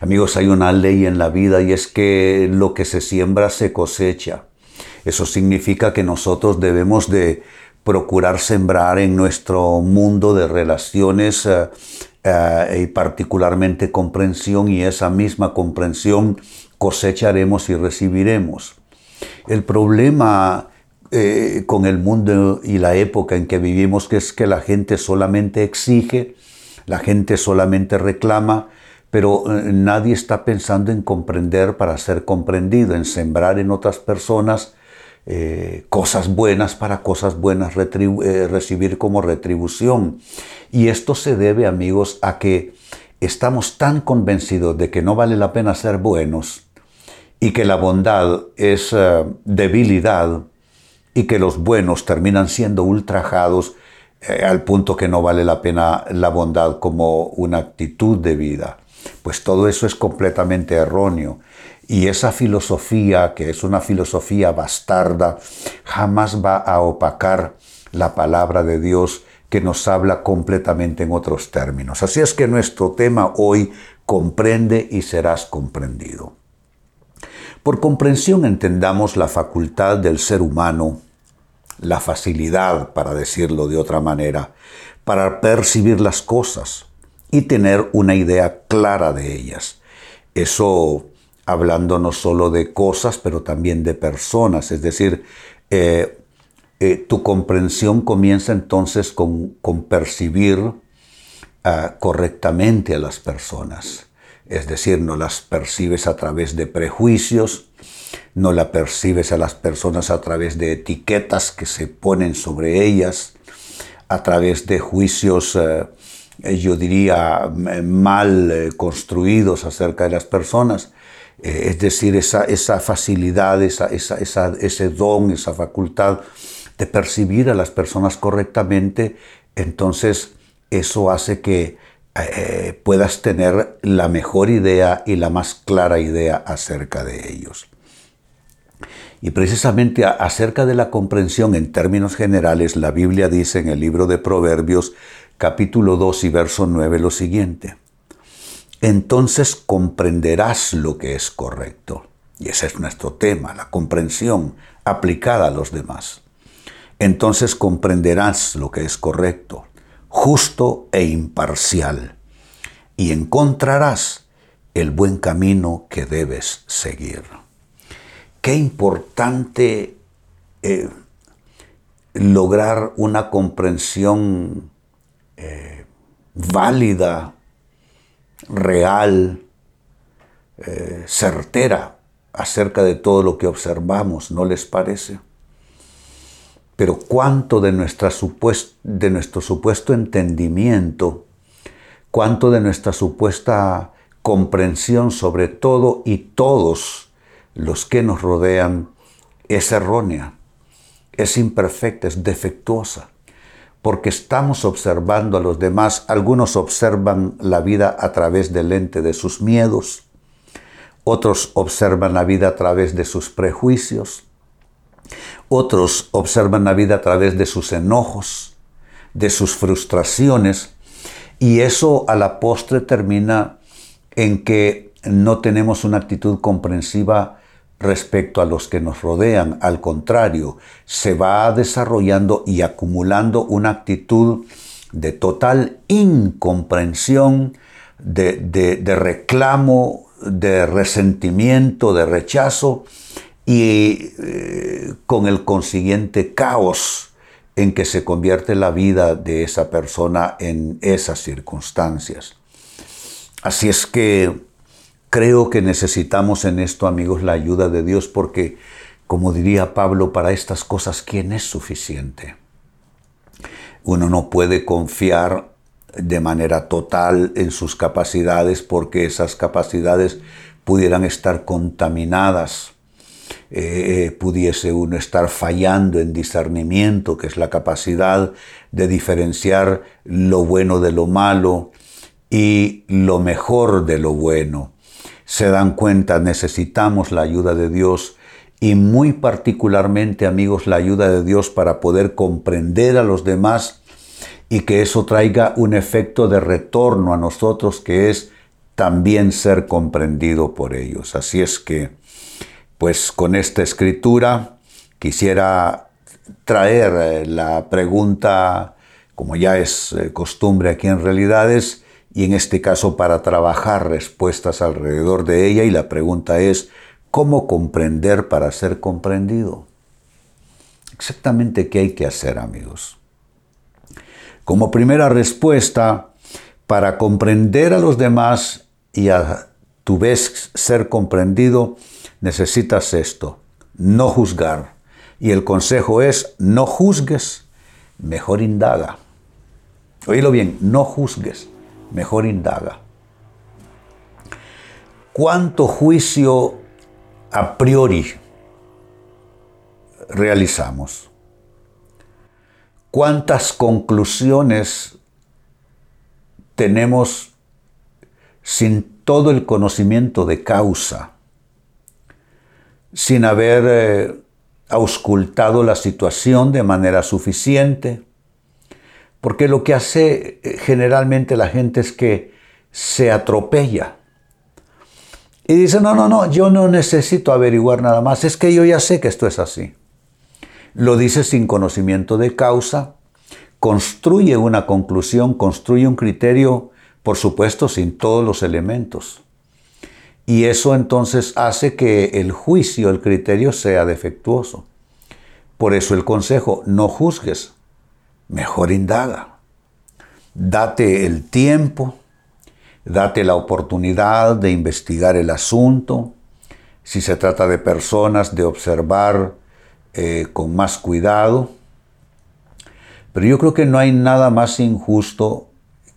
Amigos, hay una ley en la vida y es que lo que se siembra se cosecha. Eso significa que nosotros debemos de procurar sembrar en nuestro mundo de relaciones eh, eh, y particularmente comprensión y esa misma comprensión cosecharemos y recibiremos. El problema eh, con el mundo y la época en que vivimos es que la gente solamente exige, la gente solamente reclama, pero eh, nadie está pensando en comprender para ser comprendido, en sembrar en otras personas eh, cosas buenas para cosas buenas eh, recibir como retribución. Y esto se debe, amigos, a que estamos tan convencidos de que no vale la pena ser buenos y que la bondad es debilidad y que los buenos terminan siendo ultrajados al punto que no vale la pena la bondad como una actitud de vida. Pues todo eso es completamente erróneo. Y esa filosofía, que es una filosofía bastarda, jamás va a opacar la palabra de Dios que nos habla completamente en otros términos. Así es que nuestro tema hoy comprende y serás comprendido. Por comprensión entendamos la facultad del ser humano, la facilidad, para decirlo de otra manera, para percibir las cosas, y tener una idea clara de ellas. Eso hablando no solo de cosas, pero también de personas. Es decir, eh, eh, tu comprensión comienza entonces con, percibir ah, correctamente a las personas. Es decir, no las percibes a través de prejuicios, no la percibes a las personas a través de etiquetas que se ponen sobre ellas, a través de juicios eh, yo diría, mal eh, construidos acerca de las personas. Eh, es decir, esa, esa facilidad, esa, esa, ese don, esa facultad de percibir a las personas correctamente, entonces eso hace que puedas tener la mejor idea y la más clara idea acerca de ellos. Y precisamente acerca de la comprensión en términos generales, la Biblia dice en el libro de Proverbios capítulo 2 y verso 9 lo siguiente. Entonces comprenderás lo que es correcto. Y ese es nuestro tema, la comprensión aplicada a los demás. Entonces comprenderás lo que es correcto, justo e imparcial, y encontrarás el buen camino que debes seguir. Qué importante eh, lograr una comprensión eh, válida, real, eh, certera acerca de todo lo que observamos, ¿no les parece? Pero cuánto de, de nuestro supuesto entendimiento, cuánto de nuestra supuesta comprensión sobre todo y todos los que nos rodean es errónea, es imperfecta, es defectuosa porque estamos observando a los demás. Algunos observan la vida a través del lente de sus miedos, otros observan la vida a través de sus prejuicios, otros observan la vida a través de sus enojos, de sus frustraciones, y eso a la postre termina en que no tenemos una actitud comprensiva respecto a los que nos rodean. Al contrario, se va desarrollando y acumulando una actitud de total incomprensión, de, reclamo, de resentimiento, de rechazo y eh, con el consiguiente caos en que se convierte la vida de esa persona en esas circunstancias. Así es que Creo que necesitamos en esto, amigos, la ayuda de Dios porque, como diría Pablo, para estas cosas, ¿quién es suficiente? Uno no puede confiar de manera total en sus capacidades porque esas capacidades pudieran estar contaminadas, eh, eh, pudiese uno estar fallando en discernimiento, que es la capacidad de diferenciar lo bueno de lo malo y lo mejor de lo bueno. Se dan cuenta, necesitamos la ayuda de Dios y muy particularmente, amigos, la ayuda de Dios para poder comprender a los demás y que eso traiga un efecto de retorno a nosotros que es también ser comprendido por ellos. Así es que, pues con esta escritura quisiera traer eh, la pregunta, como ya es eh, costumbre aquí en realidades, y en este caso para trabajar respuestas alrededor de ella, y la pregunta es, ¿cómo comprender para ser comprendido? Exactamente qué hay que hacer, amigos. Como primera respuesta, para comprender a los demás y a tu vez ser comprendido, necesitas esto, no juzgar. Y el consejo es, no juzgues, mejor indaga. Oílo bien, no juzgues, mejor indaga. ¿Cuánto juicio a priori realizamos? ¿Cuántas conclusiones tenemos sin todo el conocimiento de causa, sin haber eh, auscultado la situación de manera suficiente? Porque lo que hace eh, generalmente la gente es que se atropella. Y dice, no, no, no, yo no necesito averiguar nada más, es que yo ya sé que esto es así lo dice sin conocimiento de causa, construye una conclusión, construye un criterio, por supuesto, sin todos los elementos. Y eso entonces hace que el juicio, el criterio sea defectuoso. Por eso el consejo, no juzgues, mejor indaga. Date el tiempo, date la oportunidad de investigar el asunto. Si se trata de personas, de observar eh, con más cuidado. Pero yo creo que no hay nada más injusto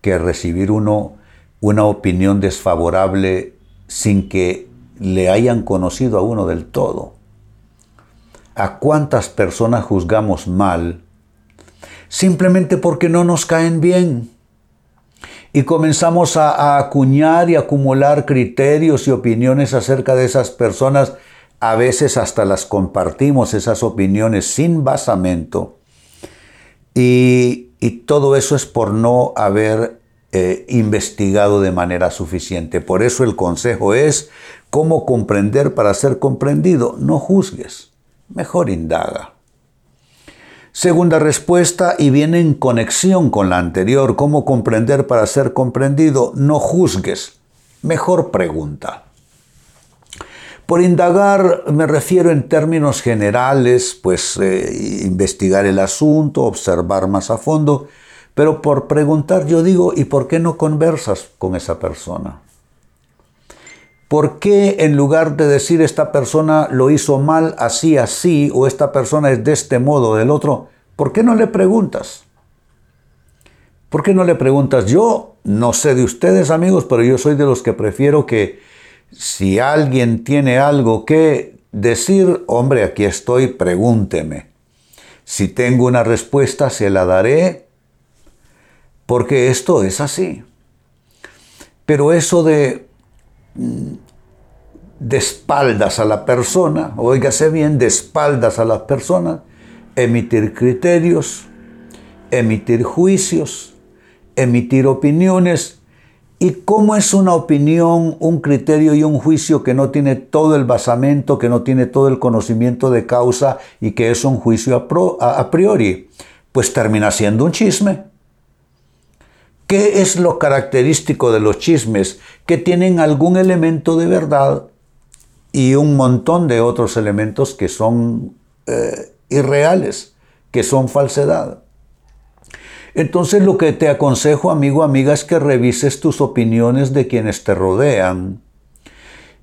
que recibir uno una opinión desfavorable sin que le hayan conocido a uno del todo. ¿A cuántas personas juzgamos mal simplemente porque no nos caen bien? Y comenzamos a, a acuñar y acumular criterios y opiniones acerca de esas personas a veces hasta las compartimos, esas opiniones sin basamento. Y, todo eso es por no haber eh, investigado de manera suficiente. Por eso el consejo es cómo comprender para ser comprendido. No juzgues, mejor indaga. Segunda respuesta, y viene en conexión con la anterior, cómo comprender para ser comprendido. No juzgues, mejor pregunta. Por indagar me refiero en términos generales, pues eh, investigar el asunto, observar más a fondo, pero por preguntar yo digo, ¿y por qué no conversas con esa persona? ¿Por qué en lugar de decir esta persona lo hizo mal así, así, o esta persona es de este modo o del otro, ¿por qué no le preguntas? ¿Por qué no le preguntas? Yo no sé de ustedes amigos, pero yo soy de los que prefiero que si alguien tiene algo que decir, hombre, aquí estoy, pregúnteme. Si tengo una respuesta, se la daré, porque esto es así. Pero eso de de espaldas a la persona, oígase bien, de espaldas a las personas, emitir criterios, emitir juicios, emitir opiniones, ¿Y cómo es una opinión, un criterio y un juicio que no tiene todo el basamento, que no tiene todo el conocimiento de causa y que es un juicio a, priori? Pues termina siendo un chisme. ¿Qué es lo característico de los chismes? Que tienen algún elemento de verdad y un montón de otros elementos que son eh, irreales, que son falsedad. Entonces lo que te aconsejo, amigo, amiga, es que revises tus opiniones de quienes te rodean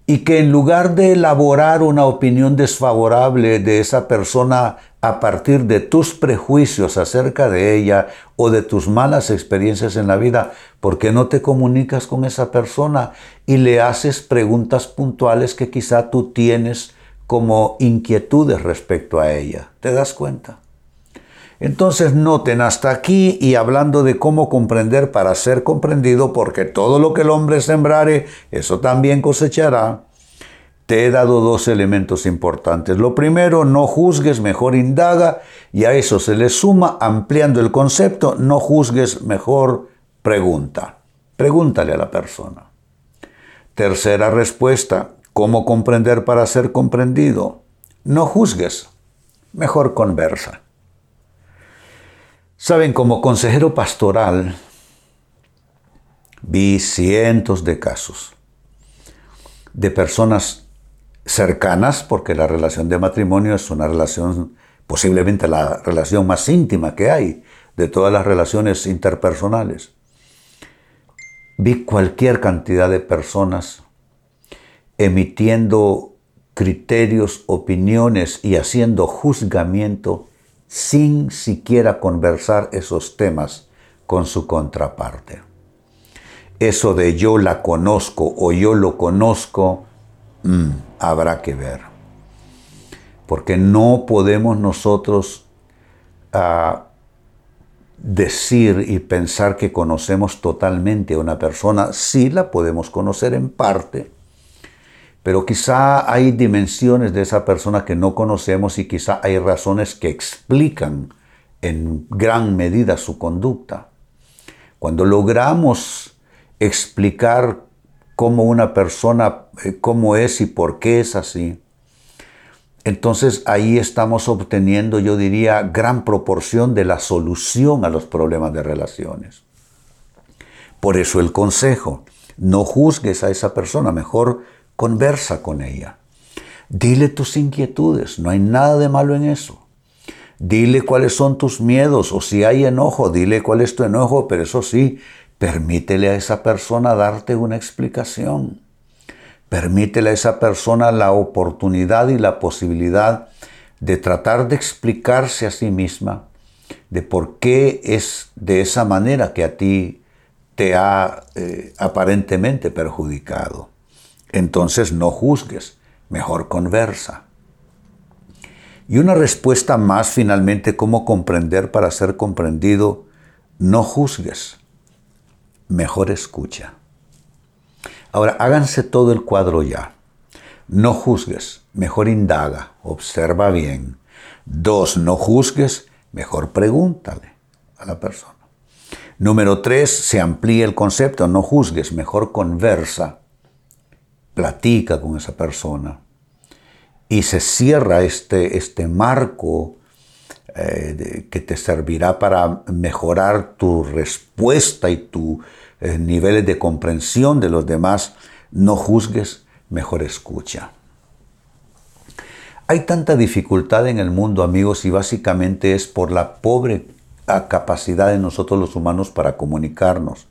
y que en lugar de elaborar una opinión desfavorable de esa persona a partir de tus prejuicios acerca de ella o de tus malas experiencias en la vida, ¿por qué no te comunicas con esa persona y le haces preguntas puntuales que quizá tú tienes como inquietudes respecto a ella? ¿Te das cuenta? Entonces noten hasta aquí y hablando de cómo comprender para ser comprendido, porque todo lo que el hombre sembrare, eso también cosechará te he dado dos elementos importantes. Lo primero, no juzgues, mejor indaga, y a eso se le suma, ampliando el concepto, no juzgues, mejor pregunta. Pregúntale a la persona. Tercera respuesta, ¿cómo comprender para ser comprendido? No juzgues, mejor conversa. Saben, como consejero pastoral, vi cientos de casos de personas cercanas, porque la relación de matrimonio es una relación, posiblemente la relación más íntima que hay de todas las relaciones interpersonales. Vi cualquier cantidad de personas emitiendo criterios, opiniones y haciendo juzgamiento sin siquiera conversar esos temas con su contraparte. Eso de yo la conozco o yo lo conozco, mm, habrá que ver. Porque no podemos nosotros ah, decir y pensar que conocemos totalmente a una persona. Sí la podemos conocer en parte, pero quizá hay dimensiones de esa persona que no conocemos y quizá hay razones que explican en gran medida su conducta. Cuando logramos explicar cómo una persona, eh, cómo es y por qué es así, entonces ahí estamos obteniendo, yo diría, gran proporción de la solución a los problemas de relaciones. Por eso el consejo, no juzgues a esa persona, mejor conversa con ella. Dile tus inquietudes, no hay nada de malo en eso. Dile cuáles son tus miedos o si hay enojo, dile cuál es tu enojo, pero eso sí, Permítele a esa persona darte una explicación. Permítele a esa persona la oportunidad y la posibilidad de tratar de explicarse a sí misma de por qué es de esa manera que a ti te ha eh, aparentemente perjudicado. Entonces no juzgues, mejor conversa. Y una respuesta más finalmente, cómo comprender para ser comprendido, no juzgues mejor escucha. Ahora, háganse todo el cuadro ya. No juzgues, mejor indaga, observa bien. Dos, no juzgues, mejor pregúntale a la persona. Número tres, se amplía el concepto, no juzgues, mejor conversa, platica con esa persona. Y se cierra este, este marco eh, que te servirá para mejorar tu respuesta y tu eh, niveles de comprensión de los demás. No juzgues, mejor escucha. Hay tanta dificultad en el mundo, amigos, y básicamente es por la pobre capacidad de nosotros los humanos para comunicarnos.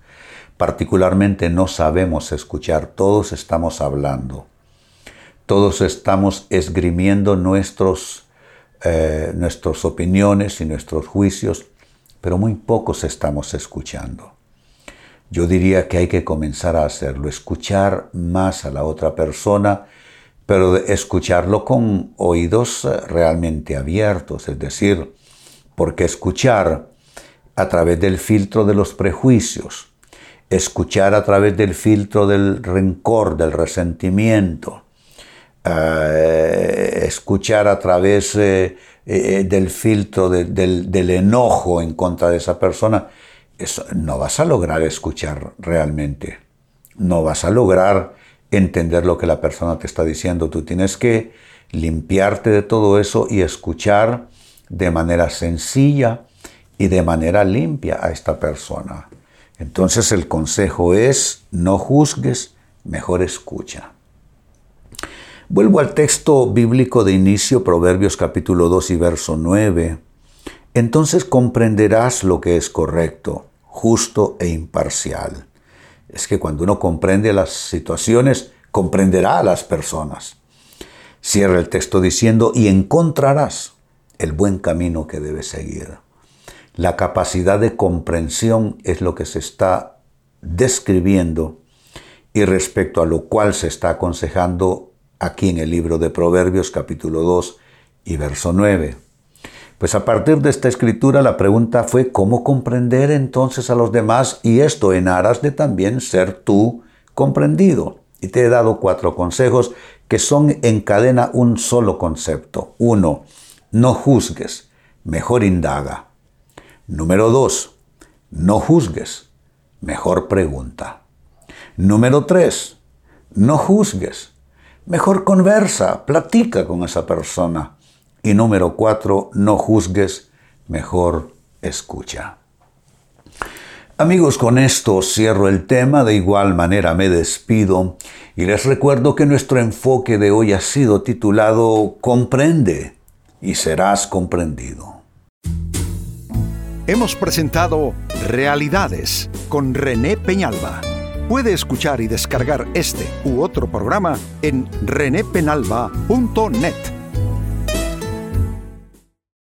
Particularmente no sabemos escuchar, todos estamos hablando. Todos estamos esgrimiendo nuestros eh, nuestras opiniones y nuestros juicios, pero muy pocos estamos escuchando. Yo diría que hay que comenzar a hacerlo, escuchar más a la otra persona, pero escucharlo con oídos eh, realmente abiertos, es decir, porque escuchar a través del filtro de los prejuicios, escuchar a través del filtro del rencor, del resentimiento, eh, escuchar a través eh, del filtro del, enojo en contra de esa persona, no vas a lograr escuchar realmente. No vas a lograr entender lo que la persona te está diciendo. Tú tienes que limpiarte de todo eso y escuchar de manera sencilla y de manera limpia a esta persona. Entonces el consejo es, no juzgues, mejor escucha. Vuelvo al texto bíblico de inicio, Proverbios capítulo 2 y verso 9. Entonces comprenderás lo que es correcto, justo e imparcial. Es que cuando uno comprende las situaciones, comprenderá a las personas. Cierra el texto diciendo, y encontrarás el buen camino que debe seguir. La capacidad de comprensión es lo que se está describiendo y respecto a lo cual se está aconsejando aquí en el libro de Proverbios capítulo 2 y verso 9. Pues a partir de esta escritura la pregunta fue cómo comprender entonces a los demás y esto en aras de también ser tú comprendido. Y te he dado cuatro consejos que son en cadena un solo concepto. Uno, no juzgues, mejor indaga. Número dos, no juzgues, mejor pregunta. Número tres, no juzgues, mejor conversa, platica con esa persona. Y número cuatro, no juzgues, mejor escucha. Amigos, con esto cierro el tema, de igual manera me despido y les recuerdo que nuestro enfoque de hoy ha sido titulado Comprende y serás comprendido. Hemos presentado Realidades con René Peñalba. Puede escuchar y descargar este u otro programa en renépenalba.net